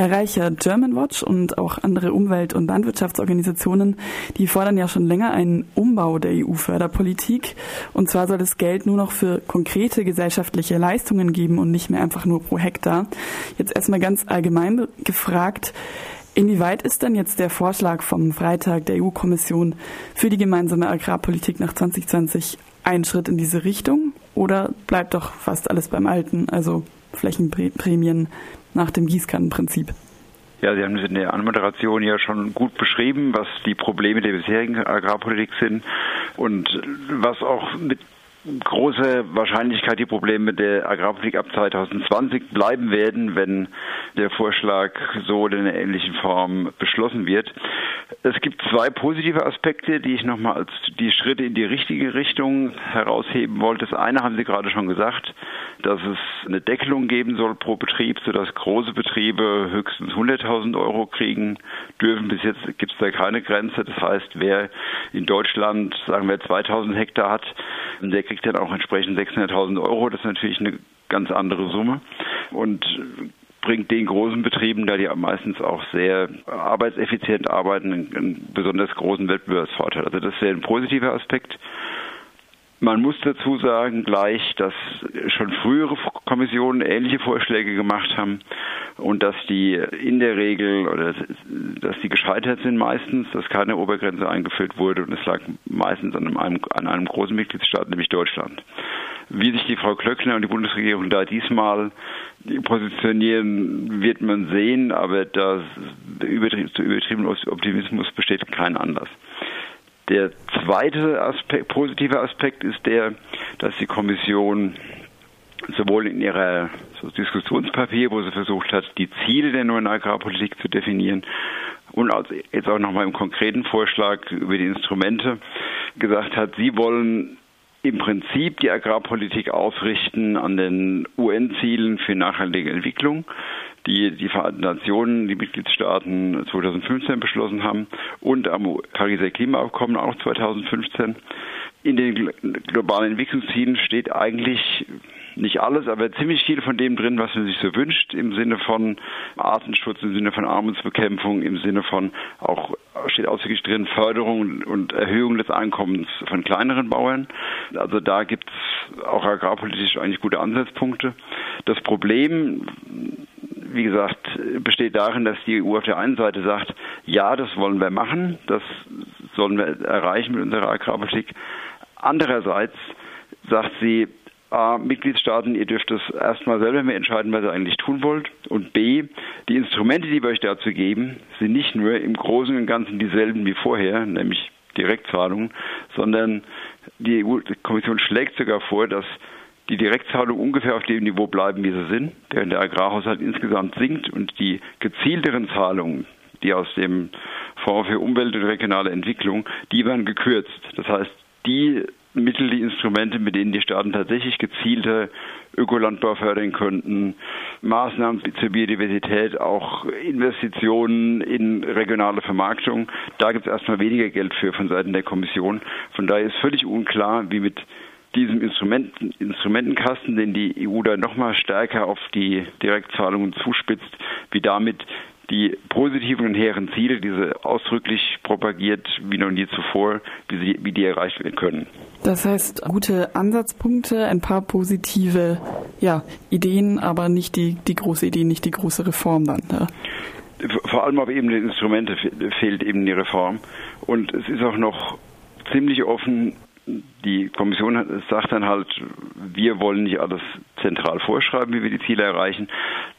Ja, Reicher Germanwatch und auch andere Umwelt- und Landwirtschaftsorganisationen, die fordern ja schon länger einen Umbau der EU-Förderpolitik. Und zwar soll das Geld nur noch für konkrete gesellschaftliche Leistungen geben und nicht mehr einfach nur pro Hektar. Jetzt erstmal ganz allgemein gefragt, Inwieweit ist denn jetzt der Vorschlag vom Freitag der EU-Kommission für die gemeinsame Agrarpolitik nach 2020 ein Schritt in diese Richtung oder bleibt doch fast alles beim Alten, also Flächenprämien nach dem Gießkannenprinzip? Ja, Sie haben in der Anmoderation ja schon gut beschrieben, was die Probleme der bisherigen Agrarpolitik sind und was auch mit große Wahrscheinlichkeit die Probleme der Agrarpolitik ab 2020 bleiben werden, wenn der Vorschlag so in einer ähnlichen Form beschlossen wird. Es gibt zwei positive Aspekte, die ich nochmal als die Schritte in die richtige Richtung herausheben wollte. Das eine haben Sie gerade schon gesagt, dass es eine Deckelung geben soll pro Betrieb, sodass große Betriebe höchstens 100.000 Euro kriegen dürfen. Bis jetzt gibt es da keine Grenze. Das heißt, wer in Deutschland, sagen wir, 2.000 Hektar hat, der kriegt dann auch entsprechend 600.000 Euro. Das ist natürlich eine ganz andere Summe und bringt den großen Betrieben, da die meistens auch sehr arbeitseffizient arbeiten, einen, besonders großen Wettbewerbsvorteil. Also das wäre ein positiver Aspekt. Man muss dazu sagen gleich, dass schon frühere Kommissionen ähnliche Vorschläge gemacht haben und dass die in der Regel oder dass die gescheitert sind meistens, dass keine Obergrenze eingeführt wurde und es lag meistens an einem, an einem großen Mitgliedstaat, nämlich Deutschland. Wie sich die Frau Klöckner und die Bundesregierung da diesmal positionieren, wird man sehen, aber da zu übertriebenen Optimismus besteht kein Anlass. Der zweite Aspekt, positive Aspekt ist der, dass die Kommission sowohl in ihrer Diskussionspapier, wo sie versucht hat, die Ziele der neuen Agrarpolitik zu definieren, und jetzt auch nochmal im konkreten Vorschlag über die Instrumente gesagt hat, sie wollen im Prinzip die Agrarpolitik ausrichten an den UN-Zielen für nachhaltige Entwicklung die die Vereinten Nationen, die Mitgliedstaaten 2015 beschlossen haben und am Pariser Klimaabkommen auch 2015. In den globalen Entwicklungszielen steht eigentlich nicht alles, aber ziemlich viel von dem drin, was man sich so wünscht, im Sinne von Artenschutz, im Sinne von Armutsbekämpfung, im Sinne von auch steht ausdrücklich drin Förderung und Erhöhung des Einkommens von kleineren Bauern. Also da gibt es auch agrarpolitisch eigentlich gute Ansatzpunkte. Das Problem wie gesagt, besteht darin, dass die EU auf der einen Seite sagt, ja, das wollen wir machen, das sollen wir erreichen mit unserer Agrarpolitik. Andererseits sagt sie, A, Mitgliedstaaten, ihr dürft es erstmal selber entscheiden, was ihr eigentlich tun wollt. Und B, die Instrumente, die wir euch dazu geben, sind nicht nur im Großen und Ganzen dieselben wie vorher, nämlich Direktzahlungen, sondern die EU-Kommission schlägt sogar vor, dass die Direktzahlungen ungefähr auf dem Niveau bleiben, wie sie sind, während der Agrarhaushalt insgesamt sinkt und die gezielteren Zahlungen, die aus dem Fonds für Umwelt und regionale Entwicklung, die werden gekürzt. Das heißt, die Mittel, die Instrumente, mit denen die Staaten tatsächlich gezielte Ökolandbau fördern könnten, Maßnahmen zur Biodiversität, auch Investitionen in regionale Vermarktung. Da gibt es erstmal weniger Geld für von Seiten der Kommission. Von daher ist völlig unklar, wie mit diesem Instrumenten, Instrumentenkasten, den die EU da nochmal stärker auf die Direktzahlungen zuspitzt, wie damit die positiven und hehren Ziele, die sie ausdrücklich propagiert, wie noch nie zuvor, wie, sie, wie die erreicht werden können. Das heißt, gute Ansatzpunkte, ein paar positive ja, Ideen, aber nicht die, die große Idee, nicht die große Reform dann. Ja. Vor allem auf Ebene der Instrumente fehlt eben die Reform. Und es ist auch noch ziemlich offen, die Kommission sagt dann halt, wir wollen nicht alles zentral vorschreiben, wie wir die Ziele erreichen.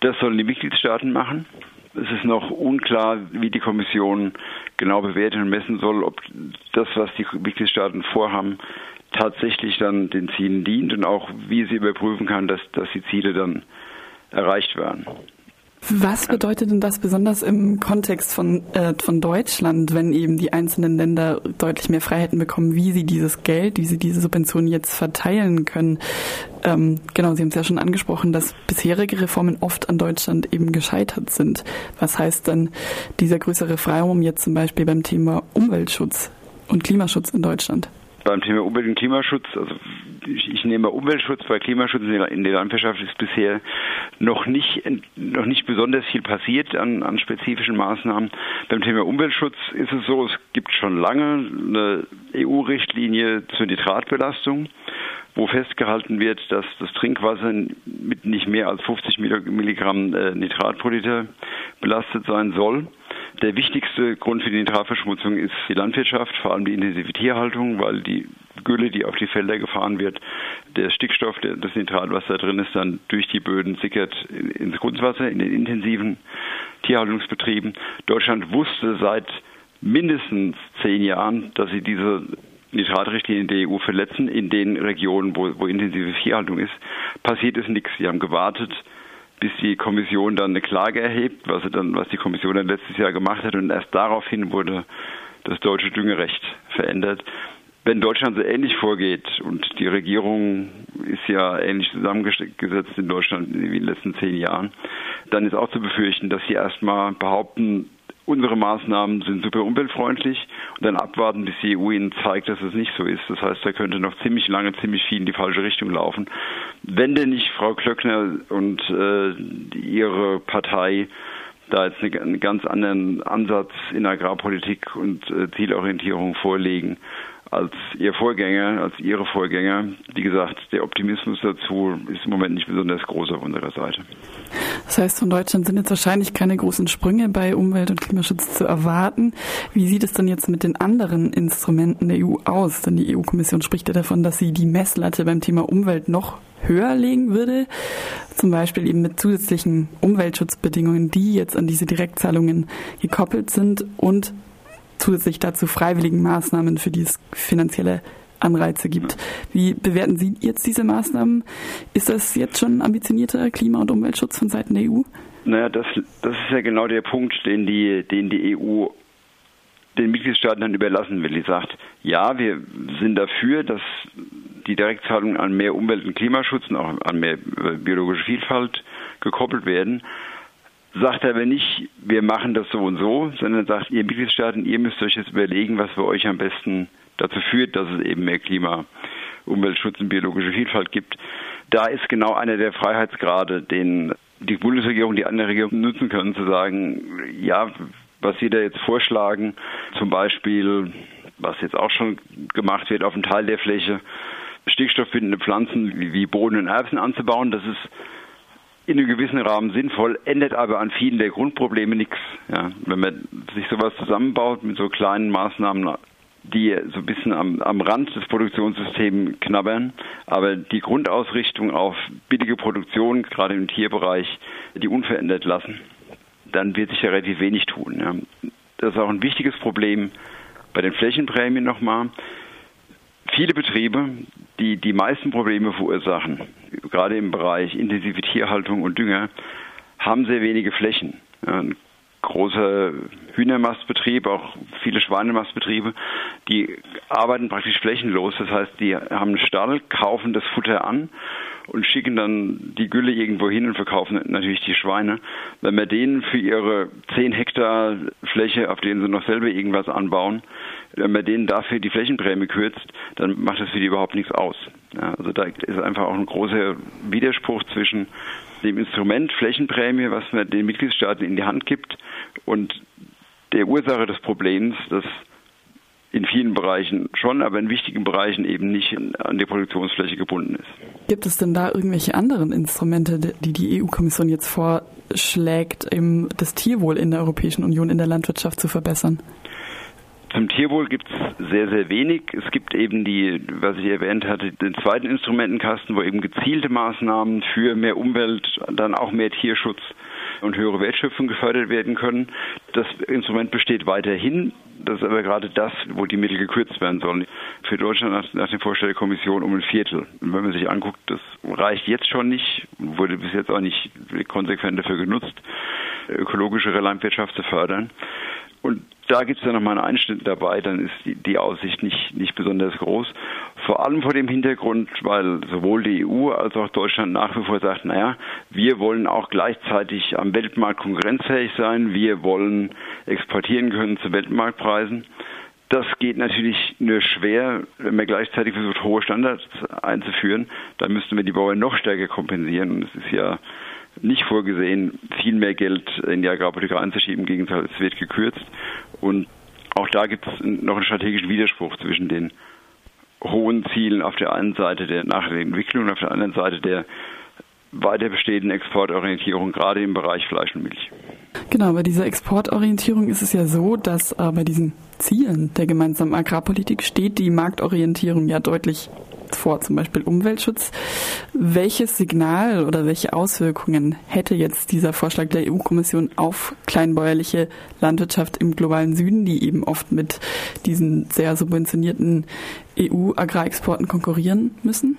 Das sollen die Mitgliedstaaten machen. Es ist noch unklar, wie die Kommission genau bewerten und messen soll, ob das, was die Mitgliedstaaten vorhaben, tatsächlich dann den Zielen dient und auch wie sie überprüfen kann, dass, dass die Ziele dann erreicht werden. Was bedeutet denn das besonders im Kontext von, äh, von Deutschland, wenn eben die einzelnen Länder deutlich mehr Freiheiten bekommen, wie sie dieses Geld, wie sie diese Subventionen jetzt verteilen können? Ähm, genau, Sie haben es ja schon angesprochen, dass bisherige Reformen oft an Deutschland eben gescheitert sind. Was heißt dann dieser größere Freiraum jetzt zum Beispiel beim Thema Umweltschutz und Klimaschutz in Deutschland? beim Thema Umwelt- und Klimaschutz, also ich, ich nehme Umweltschutz, bei Klimaschutz in der Landwirtschaft ist bisher noch nicht, noch nicht besonders viel passiert an, an spezifischen Maßnahmen. Beim Thema Umweltschutz ist es so, es gibt schon lange eine EU-Richtlinie zur Nitratbelastung wo festgehalten wird, dass das Trinkwasser mit nicht mehr als 50 Milligramm äh, Nitrat pro Liter belastet sein soll. Der wichtigste Grund für die Nitratverschmutzung ist die Landwirtschaft, vor allem die intensive Tierhaltung, weil die Gülle, die auf die Felder gefahren wird, der Stickstoff, das Nitrat, was da drin ist, dann durch die Böden sickert ins Grundwasser, in den intensiven Tierhaltungsbetrieben. Deutschland wusste seit mindestens zehn Jahren, dass sie diese Nitratrichtlinien der EU verletzen in den Regionen, wo, wo intensive Tierhaltung ist. Passiert ist nichts. Sie haben gewartet, bis die Kommission dann eine Klage erhebt, was, dann, was die Kommission dann letztes Jahr gemacht hat. Und erst daraufhin wurde das deutsche Düngerecht verändert. Wenn Deutschland so ähnlich vorgeht und die Regierung ist ja ähnlich zusammengesetzt in Deutschland wie in den letzten zehn Jahren, dann ist auch zu befürchten, dass sie erstmal behaupten, unsere Maßnahmen sind super umweltfreundlich und dann abwarten, bis die EU ihnen zeigt, dass es nicht so ist. Das heißt, da könnte noch ziemlich lange, ziemlich viel in die falsche Richtung laufen. Wenn denn nicht Frau Klöckner und äh, ihre Partei da jetzt einen ganz anderen Ansatz in Agrarpolitik und äh, Zielorientierung vorlegen als ihr Vorgänger, als ihre Vorgänger. Wie gesagt, der Optimismus dazu ist im Moment nicht besonders groß auf unserer Seite. Das heißt, von Deutschland sind jetzt wahrscheinlich keine großen Sprünge bei Umwelt- und Klimaschutz zu erwarten. Wie sieht es denn jetzt mit den anderen Instrumenten der EU aus? Denn die EU-Kommission spricht ja davon, dass sie die Messlatte beim Thema Umwelt noch höher legen würde, zum Beispiel eben mit zusätzlichen Umweltschutzbedingungen, die jetzt an diese Direktzahlungen gekoppelt sind und zusätzlich dazu freiwilligen Maßnahmen, für die es finanzielle Anreize gibt. Wie bewerten Sie jetzt diese Maßnahmen? Ist das jetzt schon ambitionierter Klima- und Umweltschutz von Seiten der EU? Naja, das, das ist ja genau der Punkt, den die, den die EU den Mitgliedstaaten dann überlassen will. Die sagt, ja, wir sind dafür, dass die Direktzahlungen an mehr Umwelt- und Klimaschutz und auch an mehr äh, biologische Vielfalt gekoppelt werden sagt aber nicht, wir machen das so und so, sondern sagt, ihr Mitgliedstaaten, ihr müsst euch jetzt überlegen, was für euch am besten dazu führt, dass es eben mehr Klima, Umweltschutz und biologische Vielfalt gibt. Da ist genau einer der Freiheitsgrade, den die Bundesregierung, die andere Regierungen nutzen können, zu sagen, ja, was Sie da jetzt vorschlagen, zum Beispiel, was jetzt auch schon gemacht wird, auf einem Teil der Fläche, stickstoffbindende Pflanzen wie Bohnen und Erbsen anzubauen, das ist in einem gewissen Rahmen sinnvoll, ändert aber an vielen der Grundprobleme nichts. Ja, wenn man sich sowas zusammenbaut mit so kleinen Maßnahmen, die so ein bisschen am, am Rand des Produktionssystems knabbern, aber die Grundausrichtung auf billige Produktion, gerade im Tierbereich, die unverändert lassen, dann wird sich ja relativ wenig tun. Ja. Das ist auch ein wichtiges Problem bei den Flächenprämien nochmal. Viele Betriebe, die die meisten Probleme verursachen, gerade im Bereich intensive Tierhaltung und Dünger, haben sehr wenige Flächen. Ein großer Hühnermastbetrieb, auch viele Schweinemastbetriebe, die arbeiten praktisch flächenlos. Das heißt, die haben einen Stall, kaufen das Futter an und schicken dann die Gülle irgendwo hin und verkaufen natürlich die Schweine. Wenn wir denen für ihre 10 Hektar Fläche, auf denen sie noch selber irgendwas anbauen, wenn man denen dafür die Flächenprämie kürzt, dann macht das für die überhaupt nichts aus. Ja, also da ist einfach auch ein großer Widerspruch zwischen dem Instrument Flächenprämie, was man den Mitgliedstaaten in die Hand gibt, und der Ursache des Problems, dass in vielen Bereichen schon, aber in wichtigen Bereichen eben nicht an die Produktionsfläche gebunden ist. Gibt es denn da irgendwelche anderen Instrumente, die die EU-Kommission jetzt vorschlägt, um das Tierwohl in der Europäischen Union in der Landwirtschaft zu verbessern? Zum Tierwohl gibt es sehr, sehr wenig. Es gibt eben die, was ich erwähnt hatte, den zweiten Instrumentenkasten, wo eben gezielte Maßnahmen für mehr Umwelt, dann auch mehr Tierschutz und höhere Wertschöpfung gefördert werden können. Das Instrument besteht weiterhin. Das ist aber gerade das, wo die Mittel gekürzt werden sollen. Für Deutschland nach, nach dem Vorschlag der Kommission um ein Viertel. Und wenn man sich anguckt, das reicht jetzt schon nicht, wurde bis jetzt auch nicht konsequent dafür genutzt, ökologischere Landwirtschaft zu fördern. Und da gibt es dann nochmal einen Einschnitt dabei, dann ist die, die, Aussicht nicht, nicht besonders groß. Vor allem vor dem Hintergrund, weil sowohl die EU als auch Deutschland nach wie vor sagt, naja, wir wollen auch gleichzeitig am Weltmarkt konkurrenzfähig sein, wir wollen exportieren können zu Weltmarktpreisen. Das geht natürlich nur schwer, wenn man gleichzeitig versucht, hohe Standards einzuführen. Da müssten wir die Bauern noch stärker kompensieren. Und es ist ja nicht vorgesehen, viel mehr Geld in die Agrarpolitik einzuschieben. Im Gegenteil, es wird gekürzt. Und auch da gibt es noch einen strategischen Widerspruch zwischen den hohen Zielen auf der einen Seite der nachhaltigen Entwicklung und auf der anderen Seite der weiter bestehenden Exportorientierung, gerade im Bereich Fleisch und Milch. Genau, bei dieser Exportorientierung ist es ja so, dass äh, bei diesen Zielen der gemeinsamen Agrarpolitik steht die Marktorientierung ja deutlich vor, zum Beispiel Umweltschutz. Welches Signal oder welche Auswirkungen hätte jetzt dieser Vorschlag der EU-Kommission auf kleinbäuerliche Landwirtschaft im globalen Süden, die eben oft mit diesen sehr subventionierten EU-Agrarexporten konkurrieren müssen?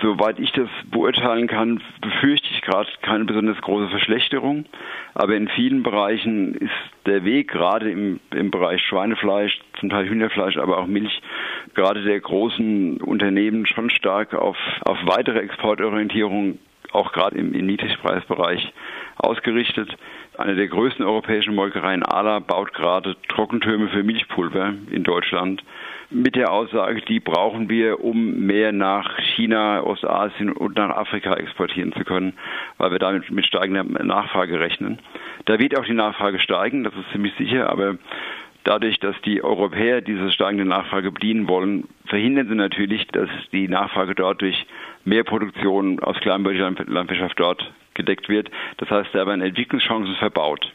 Soweit ich das beurteilen kann, befürchte ich gerade keine besonders große Verschlechterung. Aber in vielen Bereichen ist der Weg, gerade im, im Bereich Schweinefleisch, zum Teil Hühnerfleisch, aber auch Milch, gerade der großen Unternehmen schon stark auf, auf weitere Exportorientierung, auch gerade im, im Niedrigpreisbereich ausgerichtet. Eine der größten europäischen Molkereien Ala baut gerade Trockentürme für Milchpulver in Deutschland mit der Aussage, die brauchen wir, um mehr nach China, Ostasien und nach Afrika exportieren zu können, weil wir damit mit steigender Nachfrage rechnen. Da wird auch die Nachfrage steigen, das ist ziemlich sicher, aber dadurch, dass die Europäer diese steigende Nachfrage bedienen wollen, verhindern sie natürlich, dass die Nachfrage dort durch mehr Produktion aus kleinbäuerlicher Landwirtschaft dort gedeckt wird. Das heißt, da werden Entwicklungschancen verbaut.